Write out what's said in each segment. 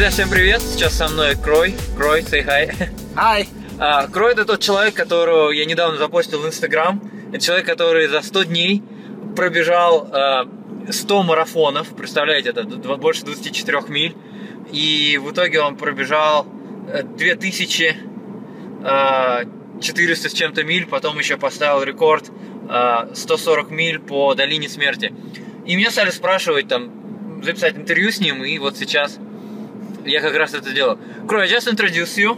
Друзья, всем привет! Сейчас со мной Крой. Крой, say hi. Hi. А, Крой это тот человек, которого я недавно запостил в Инстаграм. Это человек, который за 100 дней пробежал а, 100 марафонов. Представляете, это больше 24 миль. И в итоге он пробежал э, 2400 с чем-то миль. Потом еще поставил рекорд а, 140 миль по долине смерти. И меня стали спрашивать там, записать интервью с ним. И вот сейчас я как раз это делаю. Крой, I just introduce you.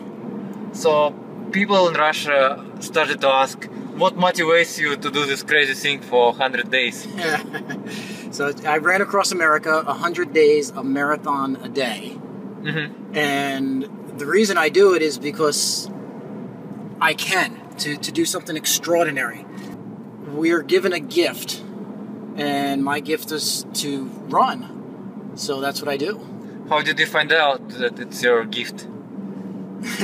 So people in Russia started to ask, what motivates you to do this crazy thing for 100 days? so I ran across America 100 days, a marathon a day. Mhm. And the reason I do it is because I can, to, to do something extraordinary. We're given a gift, and my gift is to run. So that's what I do. How did you find out that it's your gift?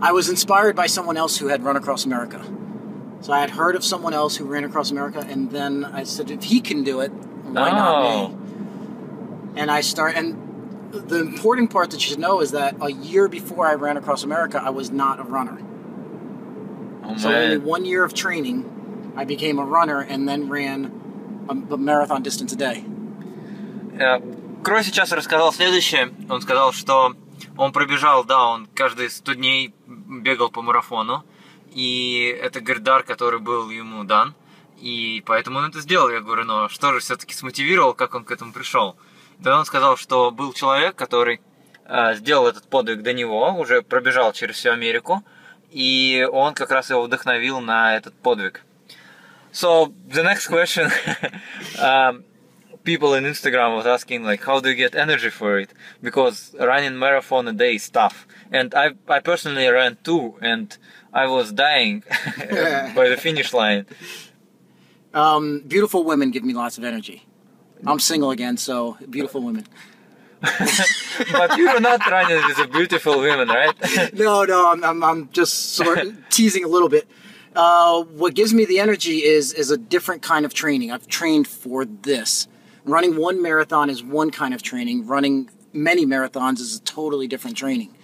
I was inspired by someone else who had run across America. So I had heard of someone else who ran across America, and then I said, if he can do it, why Oh. not me? Oh. And I start, and the important part that you should know is that a year before I ran across America, I was not a runner. Oh, So only one year of training, I became a runner, and then ran a, a marathon distance a day. Э, Крой сейчас рассказал следующее. Он сказал, что он пробежал, да, он каждые 100 дней бегал по марафону. И это говорит, дар, который был ему дан. И поэтому он это сделал. Я говорю, ну что же все-таки смотивировал, как он к этому пришел? Тогда он сказал, что был человек, который э, сделал этот подвиг до него, уже пробежал через всю Америку. И он как раз его вдохновил на этот подвиг. So the next question, um, people in Instagram was asking like, how do you get energy for it? Because running marathon a day is tough, and I I personally ran two, and I was dying by the finish line. Um, beautiful women give me lots of energy. I'm single again, so beautiful women. But you're not running with a beautiful women, right? no, no, I'm, I'm, I'm just sort of teasing a little bit. Uh, what gives me the energy is is a different kind of training. I've trained for this Running one marathon is one kind of training. Running many marathons is a totally different training.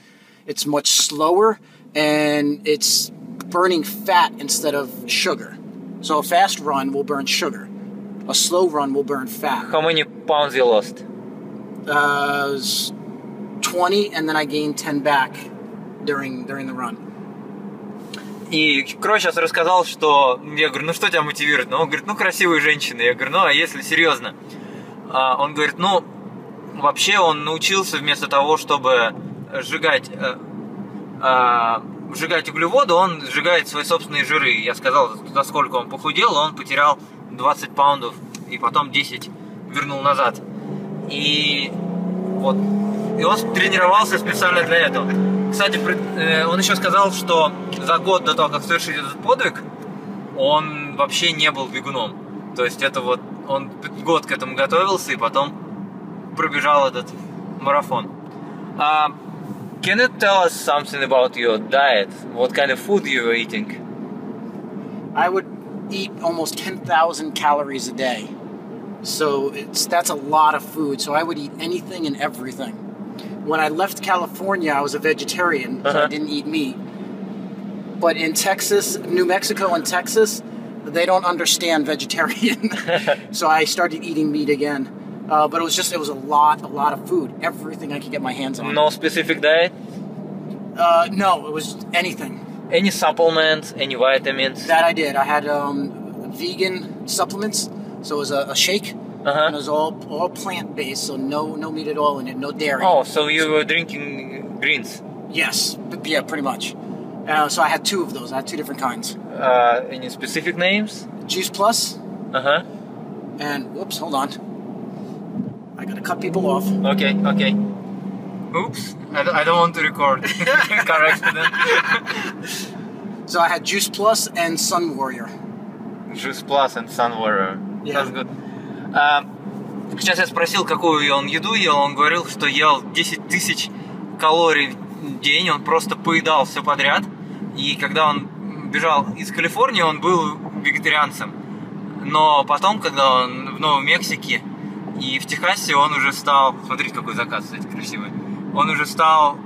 It's much slower and it's burning fat instead of sugar. So a fast run will burn sugar. A slow run will burn fat. How many pounds you lost? Uh, it was 20 and then I gained 10 back during during the run. И Крой сейчас рассказал, что я говорю, ну что тебя мотивирует? Ну, он говорит, ну красивые женщины. Я говорю, ну а если серьезно? А, он говорит, ну вообще он научился вместо того, чтобы сжигать, э, а, сжигать углеводы, он сжигает свои собственные жиры. Я сказал, насколько он похудел, он потерял 20 паундов и потом 10 вернул назад. И вот и он тренировался специально для этого. Кстати, э, он еще сказал, что за год до того, как совершить этот подвиг, он вообще не был бегуном. То есть это вот он год к этому готовился и потом пробежал этот марафон. А, can you tell us something about your diet? What kind of food you were eating? I would eat almost 10,000 calories a day. So it's that's a lot of food. So I would eat anything and everything. When I left California, I was a vegetarian, so Uh-huh. I didn't eat meat. But in Texas, New Mexico and Texas, they don't understand vegetarian. so I started eating meat again. Uh, but it was just it was a lot, a lot of food. Everything I could get my hands on. No specific diet? Uh, no, it was anything. Any supplements? Any vitamins? That I did. I had um, vegan supplements, so it was a, a shake, and it Uh-huh. was all all plant based, so no no meat at all in it, no dairy. Oh, so you were drinking greens? Yes, yeah, pretty much. Uh, so I had two of those. I had two different kinds: Uh, any specific names? Juice Plus Uh huh. and whoops, hold on. I gotta cut people off. Okay, okay. Oops, I don't, I don't want to record. Car accident. So I had Juice Plus and Sun Warrior. Juice Plus and Sun Warrior. Yeah. That's good. А, сейчас я спросил, какую он еду ел. Он говорил, что ел 10 тысяч калорий в день. Он просто поедал все подряд. И когда он бежал из Калифорнии, он был вегетарианцем. Но потом, когда он в Новой Мексике и в Техасе, он уже стал... Смотрите, какой закат, кстати, красивый. он уже стал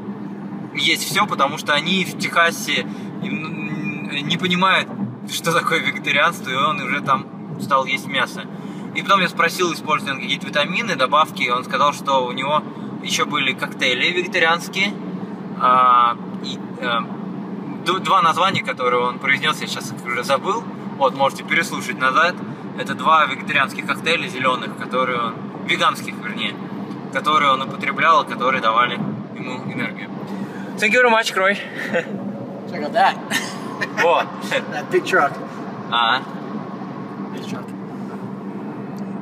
есть все, потому что они в Техасе не понимают, что такое вегетарианство, и он уже там стал есть мясо. И потом я спросил, использует он какие-то витамины, добавки, и он сказал, что у него еще были коктейли вегетарианские, а, и а, два названия, которые он произнес, я сейчас уже забыл, вот, можете переслушать назад, это два вегетарианских коктейля зеленых, которые он, веганских, вернее, которые он употреблял, которые давали ему энергию. Thank you very much, Крой. Check out that. Вот. that big truck. А, Big truck.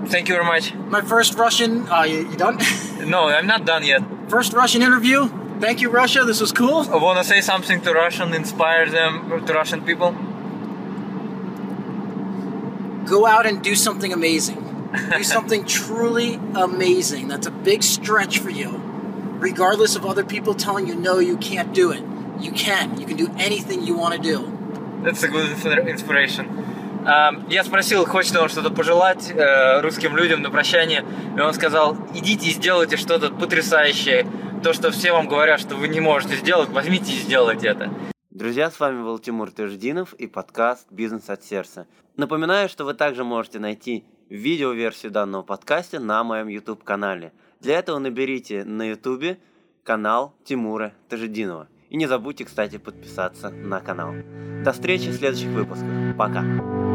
thank you very much. My first Russian. Uh, you, you done? No, I'm not done yet. first Russian interview. Thank you, Russia. This was cool. Wanna say something to Russian, inspire them, to Russian people? Go out and do something amazing. do something truly amazing. That's a big stretch for you. Regardless of other people telling you no, you can't do it. You can. You can do anything you want to do. That's a good inspiration. Um, я спросил, хочет ли он что-то пожелать э, русским людям на прощание, и он сказал, идите и сделайте что-то потрясающее. То, что все вам говорят, что вы не можете сделать, возьмите и сделайте это. Друзья, с вами был Тимур Тыждинов и подкаст «Бизнес от сердца». Напоминаю, что вы также можете найти видеоверсию данного подкаста на моем YouTube-канале. Для этого наберите на YouTube канал Тимура Тажидинова. И не забудьте, кстати, подписаться на канал. До встречи в следующих выпусках. Пока!